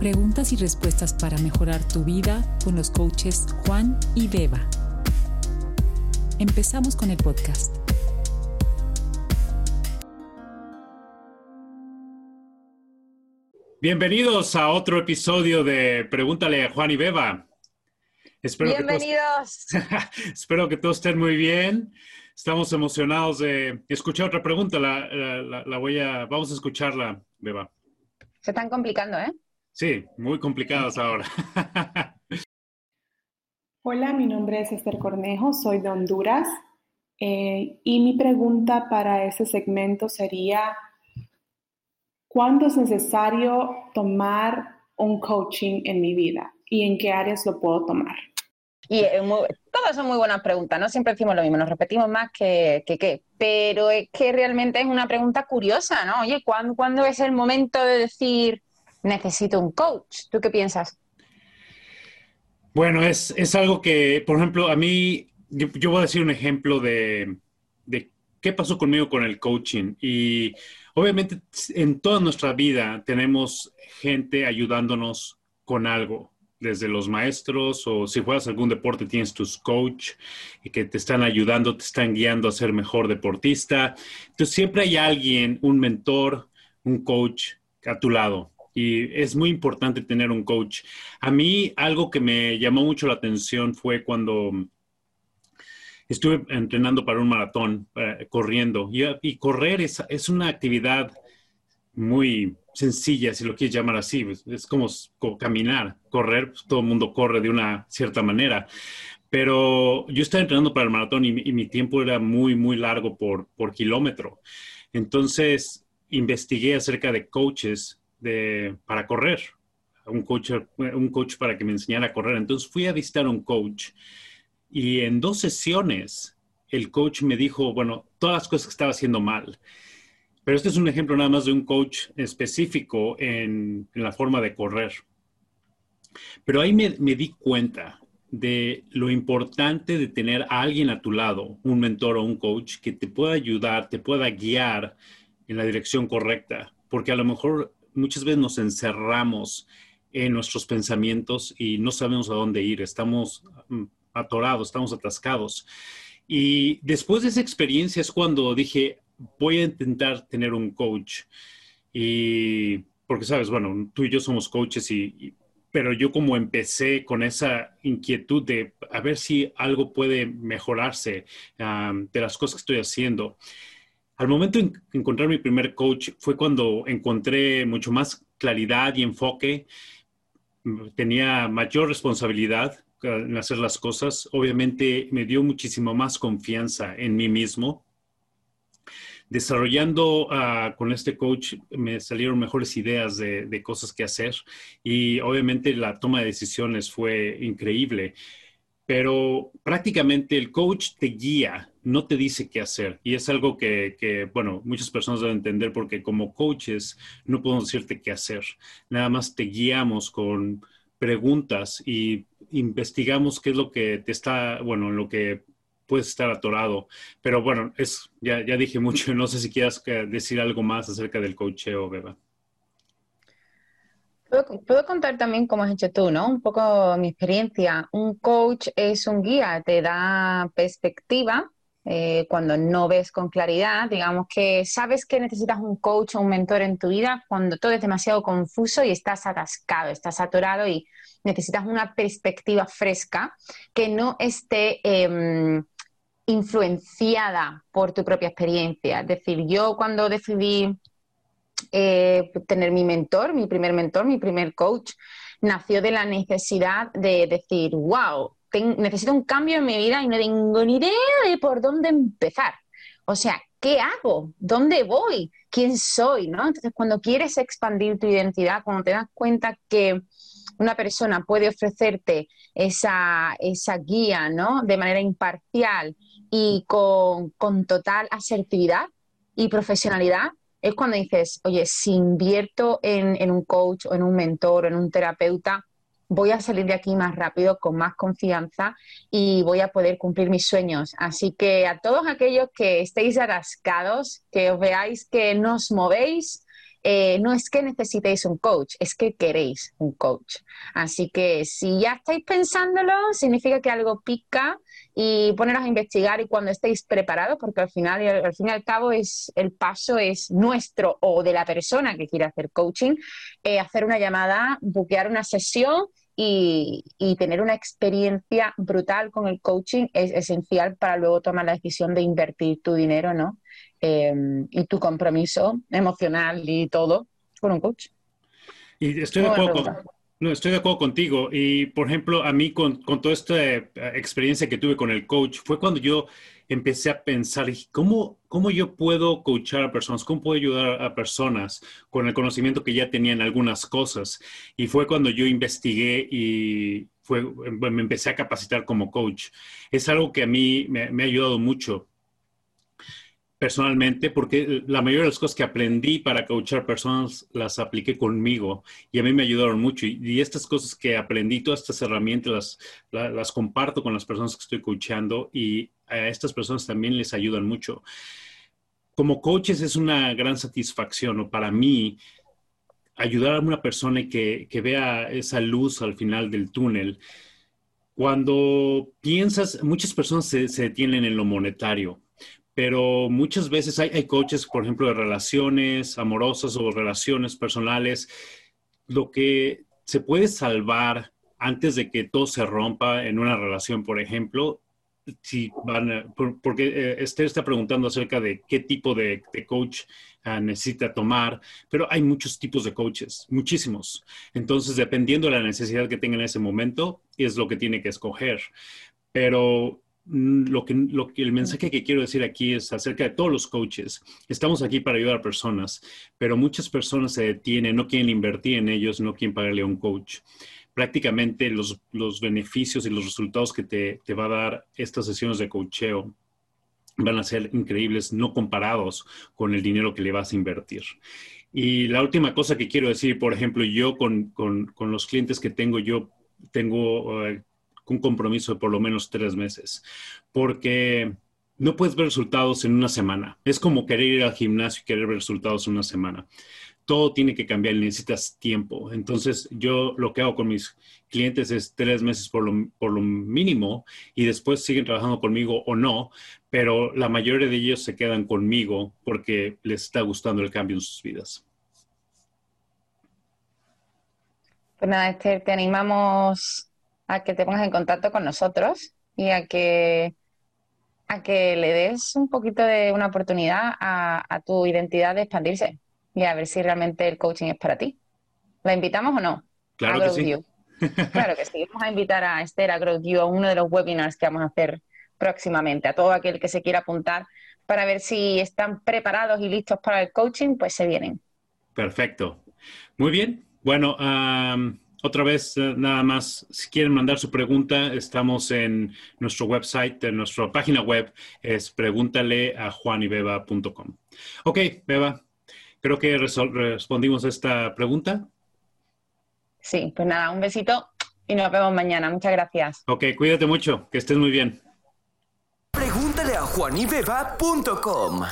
Preguntas y respuestas para mejorar tu vida con los coaches Juan y Beba. Empezamos con el podcast. Bienvenidos a otro episodio de Pregúntale a Juan y Beba. Bienvenidos. espero que todos estén muy bien. Estamos emocionados de escuchar otra pregunta. La, voy a, vamos a escucharla, Beba. Se están complicando, ¿eh? Sí, muy complicadas ahora. Hola, mi nombre es Esther Cornejo, soy de Honduras. Eh, y mi pregunta para ese segmento sería, ¿Cuándo es necesario tomar un coaching en mi vida y en qué áreas lo puedo tomar? Y todas son muy buenas preguntas, ¿no? Siempre decimos lo mismo, nos repetimos más que qué, pero es que realmente es una pregunta curiosa, ¿no? Oye, ¿cuándo, es el momento de decir necesito un coach? ¿Tú qué piensas? Bueno, es, algo que, por ejemplo, a mí, yo, voy a decir un ejemplo de, de qué pasó conmigo con el coaching y Obviamente, en toda nuestra vida tenemos gente ayudándonos con algo, desde los maestros o si juegas algún deporte tienes tus coach que te están ayudando, te están guiando a ser mejor deportista. Entonces siempre hay alguien, un mentor, un coach a tu lado. Y es muy importante tener un coach. A mí algo que me llamó mucho la atención fue cuando estuve entrenando para un maratón, eh, corriendo, y, correr es, es, una actividad muy sencilla, si lo quieres llamar así, pues, es como, caminar, correr, pues, todo el mundo corre de una cierta manera, pero yo estaba entrenando para el maratón y, mi tiempo era muy, muy largo por, por kilómetro. Entonces, investigué acerca de coaches para correr, un coach, un coach para que me enseñara a correr. Entonces fui a visitar a un coach y en dos sesiones, el coach me dijo, bueno, todas las cosas que estaba haciendo mal. Pero este es un ejemplo nada más de un coach específico en, la forma de correr. Pero ahí me, me, di cuenta de lo importante de tener a alguien a tu lado, un mentor o un coach, que te pueda ayudar, te pueda guiar en la dirección correcta. Porque a lo mejor muchas veces nos encerramos en nuestros pensamientos y no sabemos a dónde ir. Estamos mm, atorados, estamos atascados. Y después de esa experiencia es cuando dije, voy a intentar tener un coach. Y porque sabes, bueno, tú y yo somos coaches y, pero yo como empecé con esa inquietud de a ver si algo puede mejorarse de las cosas que estoy haciendo. Al momento de encontrar mi primer coach fue cuando encontré mucho más claridad y enfoque, tenía mayor responsabilidad en hacer las cosas. Obviamente me dio muchísimo más confianza en mí mismo. Desarrollando ah, con este coach me salieron mejores ideas de, de, cosas que hacer y obviamente la toma de decisiones fue increíble. Pero prácticamente el coach te guía, no te dice qué hacer. Y es algo que, que, bueno, muchas personas deben entender porque como coaches no podemos decirte qué hacer. Nada más te guiamos con preguntas y investigamos qué es lo que te está, bueno, en lo que puedes estar atorado. Pero bueno, es, ya, ya dije mucho, no sé si quieras decir algo más acerca del coacheo, Beba. Puedo, contar también cómo has hecho tú, ¿no? Un poco mi experiencia. Un coach es un guía, te da perspectiva eh, cuando no ves con claridad. Digamos que sabes que necesitas un coach o un mentor en tu vida cuando todo es demasiado confuso y estás atascado, estás atorado y necesitas una perspectiva fresca que no esté em, influenciada por tu propia experiencia. Es decir, yo cuando decidí eh, tener mi mentor, mi primer mentor, mi primer coach, nació de la necesidad de decir, wow, necesito un cambio en mi vida y no tengo ni idea de por dónde empezar. O sea, ¿qué hago? ¿Dónde voy? ¿Quién soy? ¿no? Entonces, cuando quieres expandir tu identidad, cuando te das cuenta que una persona puede ofrecerte esa, guía ¿no? de manera imparcial y con, total asertividad y profesionalidad, es cuando dices, oye, si invierto en, un coach o en un mentor o en un terapeuta, voy a salir de aquí más rápido, con más confianza y voy a poder cumplir mis sueños. Así que a todos aquellos que estéis atascados, que os veáis que no os movéis, eh, no es que necesitéis un coach, es que queréis un coach. Así que si ya estáis pensándolo, significa que algo pica y poneros a investigar y cuando estéis preparados, porque al final, al fin y al cabo, es, el paso es nuestro o de la persona que quiere hacer coaching, eh, hacer una llamada, buquear una sesión y, tener una experiencia brutal con el coaching es esencial para luego tomar la decisión de invertir tu dinero, ¿no? Em, y tu compromiso emocional y todo con un coach. Y estoy de acuerdo, no, estoy de acuerdo contigo. Y, por ejemplo, a mí con, con, toda esta eh, experiencia que tuve con el coach, fue cuando yo empecé a pensar, ¿cómo, cómo yo puedo coachar a personas? ¿Cómo puedo ayudar a personas con el conocimiento que ya tenía en algunas cosas? Y fue cuando yo investigué y fue, me empecé a capacitar como coach. Es algo que a mí me, me ha ayudado mucho personalmente, porque la mayoría de las cosas que aprendí para coachar personas las apliqué conmigo y a mí me ayudaron mucho. Y, estas cosas que aprendí, todas estas herramientas, las, las, comparto con las personas que estoy coachando y a estas personas también les ayudan mucho. Como coaches es una gran satisfacción, o para mí, ayudar a una persona que, que vea esa luz al final del túnel. Cuando piensas, muchas personas se, se detienen en lo monetario pero muchas veces hay, coaches, por ejemplo, de relaciones amorosas o relaciones personales, lo que se puede salvar antes de que todo se rompa en una relación, por ejemplo, porque eh, Esther está preguntando acerca de qué tipo de, coach ah, necesita tomar, pero hay muchos tipos de coaches, muchísimos. Entonces, dependiendo de la necesidad que tenga en ese momento, es lo que tiene que escoger. Pero Mm, lo que, lo que, el mensaje que quiero decir aquí es acerca de todos los coaches. Estamos aquí para ayudar a personas, pero muchas personas se detienen, no quieren invertir en ellos, no quieren pagarle a un coach. Prácticamente los, los beneficios y los resultados que te, te va a dar estas sesiones de coacheo van a ser increíbles, no comparados con el dinero que le vas a invertir. Y la última cosa que quiero decir, por ejemplo, yo con, con, con los clientes que tengo, yo tengo uh, un compromiso de por lo menos tres meses, porque no puedes ver resultados en una semana. Es como querer ir al gimnasio y querer ver resultados en una semana. Todo tiene que cambiar necesitas tiempo. Entonces, yo lo que hago con mis clientes es tres meses por lo, por lo mínimo y después siguen trabajando conmigo o no, pero la mayoría de ellos se quedan conmigo porque les está gustando el cambio en sus vidas. Pues nada, Esther, te animamos a que te pongas en contacto con nosotros y a que, a que le des un poquito de una oportunidad a, tu identidad de expandirse y a ver si realmente el coaching es para ti. ¿La invitamos o no? Claro que sí. claro que sí. Vamos a invitar a Esther a Grow You a uno de los webinars que vamos a hacer próximamente. A todo aquel que se quiera apuntar para ver si están preparados y listos para el coaching, pues se vienen. Perfecto. Muy bien. Bueno, otra vez, eh, nada más, si quieren mandar su pregunta, estamos en nuestro website, en nuestra página web, es pregúntale a juanybeba.com. Ok, Beba, creo que respondimos a esta pregunta. Sí, pues nada, un besito y nos vemos mañana. Muchas gracias. Ok, cuídate mucho, que estés muy bien. Pregúntale a juanybeba.com.